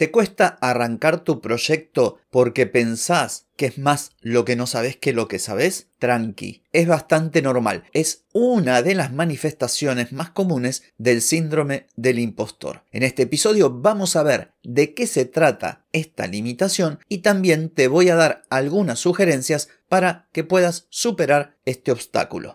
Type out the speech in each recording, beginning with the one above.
¿Te cuesta arrancar tu proyecto porque pensás que es más lo que no sabes que lo que sabes? Tranqui, es bastante normal. Es una de las manifestaciones más comunes del síndrome del impostor. En este episodio vamos a ver de qué se trata esta limitación y también te voy a dar algunas sugerencias para que puedas superar este obstáculo.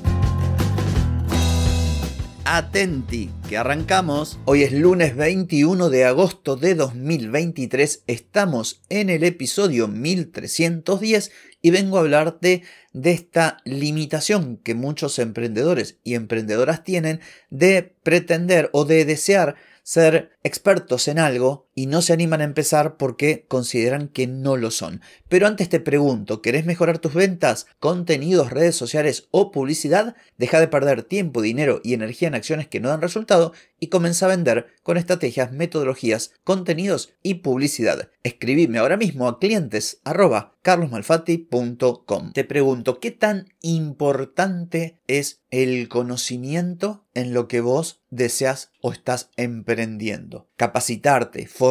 Atenti, que arrancamos. Hoy es lunes 21 de agosto de 2023, estamos en el episodio 1310 y vengo a hablarte de esta limitación que muchos emprendedores y emprendedoras tienen de pretender o de desear ser expertos en algo y no se animan a empezar porque consideran que no lo son. Pero antes te pregunto, ¿querés mejorar tus ventas, contenidos, redes sociales o publicidad? Deja de perder tiempo, dinero y energía en acciones que no dan resultado y comienza a vender con estrategias, metodologías, contenidos y publicidad. Escribime ahora mismo a clientes carlosmalfatti.com. Te pregunto, ¿qué tan importante es el conocimiento en lo que vos deseas o estás emprendiendo? Capacitarte, formarte,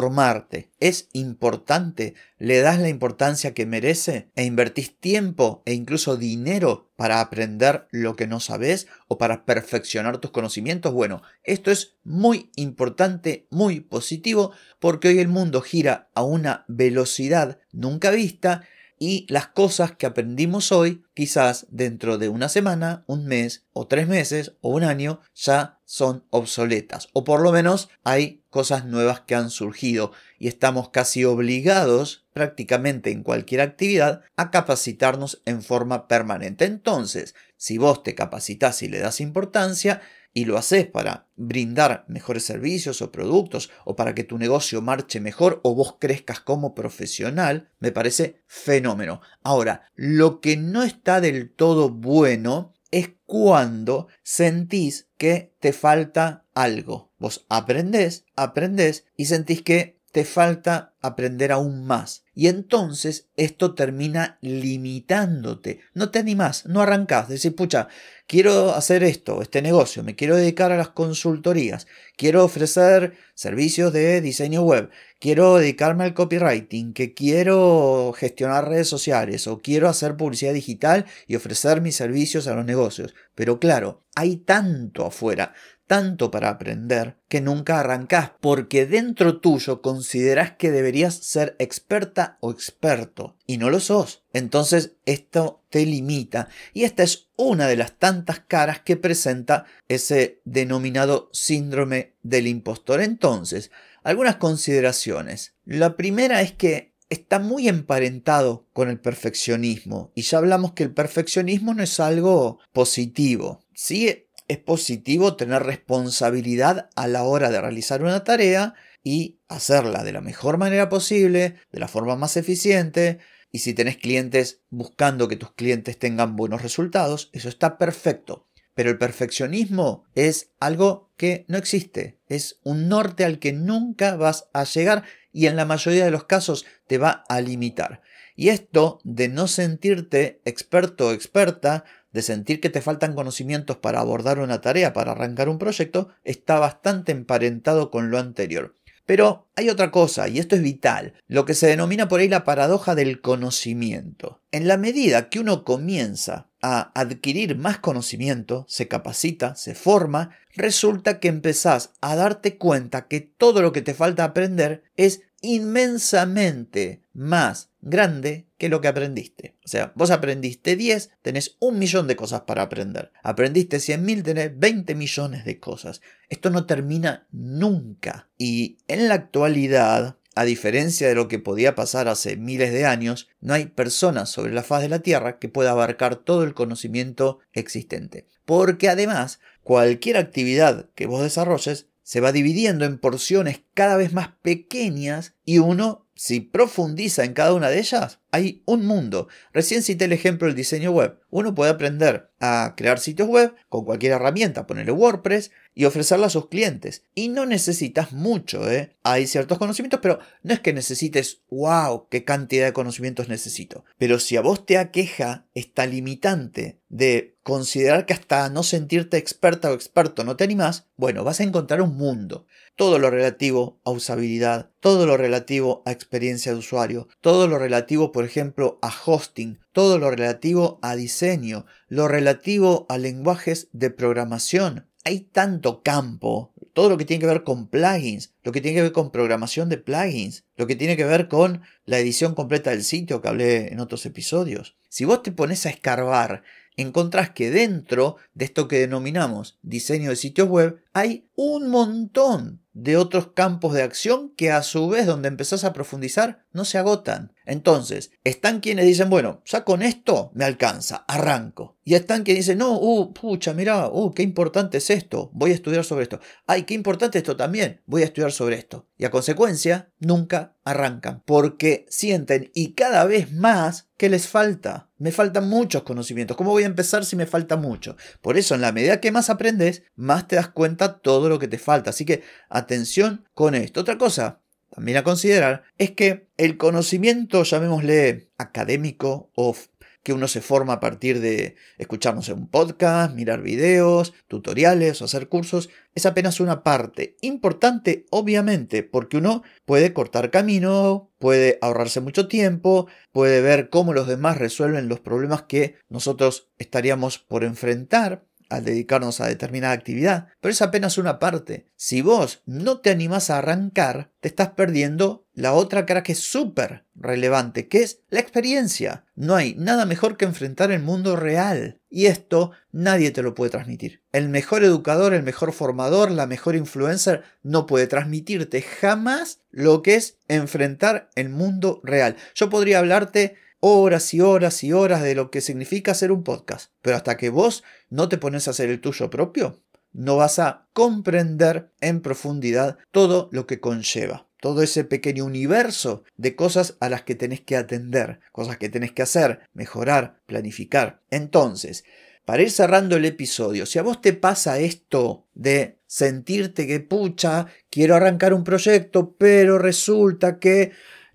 ¿es importante? ¿Le das la importancia que merece? ¿E invertís tiempo e incluso dinero para aprender lo que no sabes o para perfeccionar tus conocimientos? Bueno, esto es muy importante, muy positivo, porque hoy el mundo gira a una velocidad nunca vista y las cosas que aprendimos hoy, quizás dentro de una semana, un mes o tres meses o un año, ya son obsoletas. O por lo menos hay cosas nuevas que han surgido y estamos casi obligados prácticamente en cualquier actividad a capacitarnos en forma permanente. Entonces, si vos te capacitas y le das importancia, y lo haces para brindar mejores servicios o productos o para que tu negocio marche mejor o vos crezcas como profesional, me parece fenómeno. Ahora, lo que no está del todo bueno es cuando sentís que te falta algo. Vos aprendés, aprendés y sentís que te falta aprender aún más. Y entonces esto termina limitándote. No te animás, no arrancás. Decís, pucha, quiero hacer esto, este negocio, me quiero dedicar a las consultorías, quiero ofrecer servicios de diseño web, quiero dedicarme al copywriting, que quiero gestionar redes sociales o quiero hacer publicidad digital y ofrecer mis servicios a los negocios. Pero claro, hay tanto afuera, tanto para aprender que nunca arrancás porque dentro tuyo consideras que deberías ser experta o experto y no lo sos. Entonces esto te limita y esta es una de las tantas caras que presenta ese denominado síndrome del impostor. Entonces, algunas consideraciones. La primera es que está muy emparentado con el perfeccionismo y ya hablamos que el perfeccionismo no es algo positivo. Sí, es positivo tener responsabilidad a la hora de realizar una tarea y hacerla de la mejor manera posible, de la forma más eficiente. Y si tenés clientes buscando que tus clientes tengan buenos resultados, eso está perfecto. Pero el perfeccionismo es algo que no existe. Es un norte al que nunca vas a llegar y en la mayoría de los casos te va a limitar. Y esto de no sentirte experto o experta de sentir que te faltan conocimientos para abordar una tarea, para arrancar un proyecto, está bastante emparentado con lo anterior. Pero hay otra cosa, y esto es vital, lo que se denomina por ahí la paradoja del conocimiento. En la medida que uno comienza a adquirir más conocimiento, se capacita, se forma, resulta que empezás a darte cuenta que todo lo que te falta aprender es inmensamente más grande que lo que aprendiste. O sea, vos aprendiste 10, tenés un millón de cosas para aprender. Aprendiste 100.000, tenés 20 millones de cosas. Esto no termina nunca. Y en la actualidad, a diferencia de lo que podía pasar hace miles de años, no hay persona sobre la faz de la Tierra que pueda abarcar todo el conocimiento existente. Porque además, cualquier actividad que vos desarrolles se va dividiendo en porciones cada vez más pequeñas y uno si profundiza en cada una de ellas, hay un mundo. Recién cité el ejemplo del diseño web. Uno puede aprender a crear sitios web con cualquier herramienta, ponerle WordPress y ofrecerla a sus clientes. Y no necesitas mucho, ¿eh? Hay ciertos conocimientos, pero no es que necesites, wow, qué cantidad de conocimientos necesito. Pero si a vos te aqueja esta limitante de considerar que hasta no sentirte experta o experto no te animás, bueno, vas a encontrar un mundo todo lo relativo a usabilidad, todo lo relativo a experiencia de usuario, todo lo relativo, por ejemplo, a hosting, todo lo relativo a diseño, lo relativo a lenguajes de programación. Hay tanto campo, todo lo que tiene que ver con plugins, lo que tiene que ver con programación de plugins, lo que tiene que ver con la edición completa del sitio que hablé en otros episodios. Si vos te pones a escarbar encontrás que dentro de esto que denominamos diseño de sitios web hay un montón de otros campos de acción que a su vez donde empezás a profundizar no se agotan. Entonces, están quienes dicen, bueno, ya con esto me alcanza, arranco. Y están quienes dicen, no, uh, pucha, mira, uh, qué importante es esto, voy a estudiar sobre esto. Ay, qué importante esto también, voy a estudiar sobre esto. Y a consecuencia, nunca arrancan, porque sienten y cada vez más que les falta. Me faltan muchos conocimientos. ¿Cómo voy a empezar si me falta mucho? Por eso, en la medida que más aprendes, más te das cuenta todo lo que te falta. Así que atención con esto. Otra cosa también a considerar es que el conocimiento, llamémosle académico o que uno se forma a partir de escucharnos en un podcast, mirar videos, tutoriales o hacer cursos, es apenas una parte importante, obviamente, porque uno puede cortar camino, puede ahorrarse mucho tiempo, puede ver cómo los demás resuelven los problemas que nosotros estaríamos por enfrentar al dedicarnos a determinada actividad, pero es apenas una parte. Si vos no te animás a arrancar, te estás perdiendo la otra cara que es súper relevante, que es la experiencia. No hay nada mejor que enfrentar el mundo real. Y esto nadie te lo puede transmitir. El mejor educador, el mejor formador, la mejor influencer no puede transmitirte jamás lo que es enfrentar el mundo real. Yo podría hablarte horas y horas y horas de lo que significa hacer un podcast. Pero hasta que vos no te pones a hacer el tuyo propio, no vas a comprender en profundidad todo lo que conlleva. Todo ese pequeño universo de cosas a las que tenés que atender, cosas que tenés que hacer, mejorar, planificar. Entonces, para ir cerrando el episodio, si a vos te pasa esto de sentirte que pucha, quiero arrancar un proyecto, pero resulta que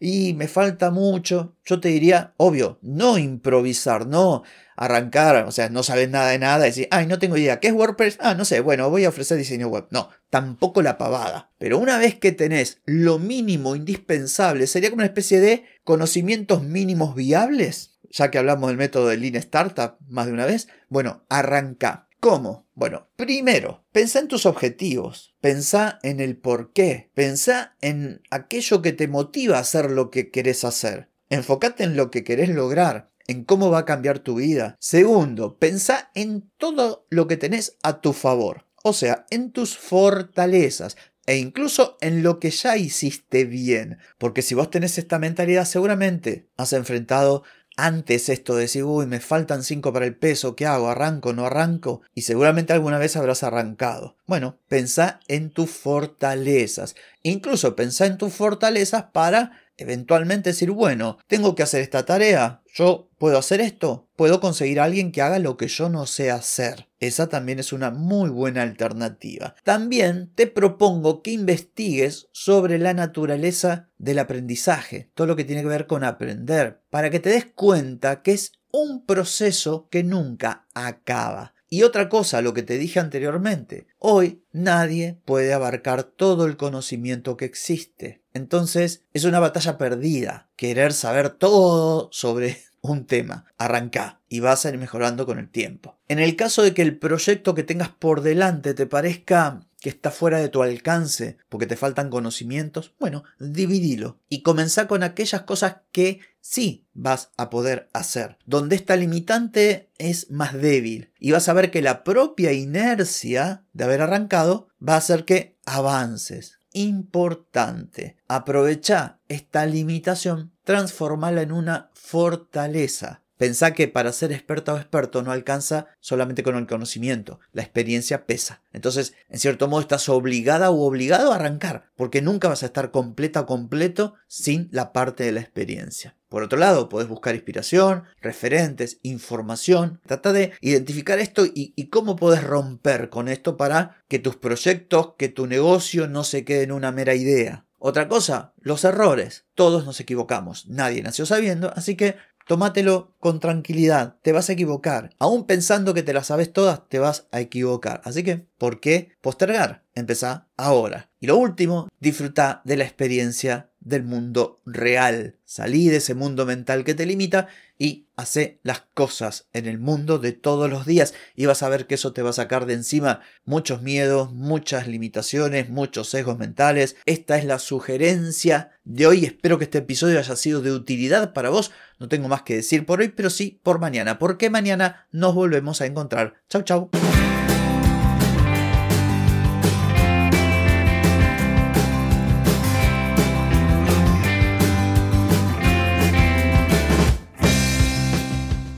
y me falta mucho, yo te diría, obvio, no improvisar, no arrancar, o sea, no sabes nada de nada y decir, ay, no tengo idea, ¿qué es WordPress? Ah, no sé, bueno, voy a ofrecer diseño web. No, tampoco la pavada. Pero una vez que tenés lo mínimo indispensable, sería como una especie de conocimientos mínimos viables, ya que hablamos del método de Lean Startup más de una vez, bueno, arranca. ¿Cómo? Bueno, primero, pensá en tus objetivos, pensá en el por qué, pensá en aquello que te motiva a hacer lo que querés hacer. Enfócate en lo que querés lograr, en cómo va a cambiar tu vida. Segundo, pensá en todo lo que tenés a tu favor, o sea, en tus fortalezas, e incluso en lo que ya hiciste bien. Porque si vos tenés esta mentalidad, seguramente has enfrentado antes esto de decir, uy, me faltan 5 para el peso, ¿qué hago? ¿Arranco? ¿No arranco? Y seguramente alguna vez habrás arrancado. Bueno, pensá en tus fortalezas. Incluso pensá en tus fortalezas para eventualmente decir, bueno, tengo que hacer esta tarea, yo puedo hacer esto, puedo conseguir a alguien que haga lo que yo no sé hacer. Esa también es una muy buena alternativa. También te propongo que investigues sobre la naturaleza del aprendizaje, todo lo que tiene que ver con aprender, para que te des cuenta que es un proceso que nunca acaba. Y otra cosa, lo que te dije anteriormente, hoy nadie puede abarcar todo el conocimiento que existe. Entonces es una batalla perdida, querer saber todo sobre un tema. Arranca y vas a ir mejorando con el tiempo. En el caso de que el proyecto que tengas por delante te parezca que está fuera de tu alcance porque te faltan conocimientos, bueno, dividilo y comenzá con aquellas cosas que sí vas a poder hacer, donde esta limitante es más débil y vas a ver que la propia inercia de haber arrancado va a hacer que avances. Importante, aprovecha esta limitación, transformarla en una fortaleza. Pensá que para ser experta o experto no alcanza solamente con el conocimiento, la experiencia pesa. Entonces, en cierto modo, estás obligada o obligado a arrancar, porque nunca vas a estar completa o completo sin la parte de la experiencia. Por otro lado, podés buscar inspiración, referentes, información. Trata de identificar esto y, cómo podés romper con esto para que tus proyectos, que tu negocio no se quede en una mera idea. Otra cosa, los errores. Todos nos equivocamos, nadie nació sabiendo, así que Tómatelo con tranquilidad, te vas a equivocar. Aún pensando que te las sabes todas, te vas a equivocar. Así que, ¿por qué postergar? Empezá ahora. Y lo último, disfruta de la experiencia del mundo real. Salí de ese mundo mental que te limita y hace las cosas en el mundo de todos los días y vas a ver que eso te va a sacar de encima muchos miedos, muchas limitaciones, muchos sesgos mentales. Esta es la sugerencia de hoy. Espero que este episodio haya sido de utilidad para vos. No tengo más que decir por hoy, pero sí por mañana, porque mañana nos volvemos a encontrar. Chau, chau.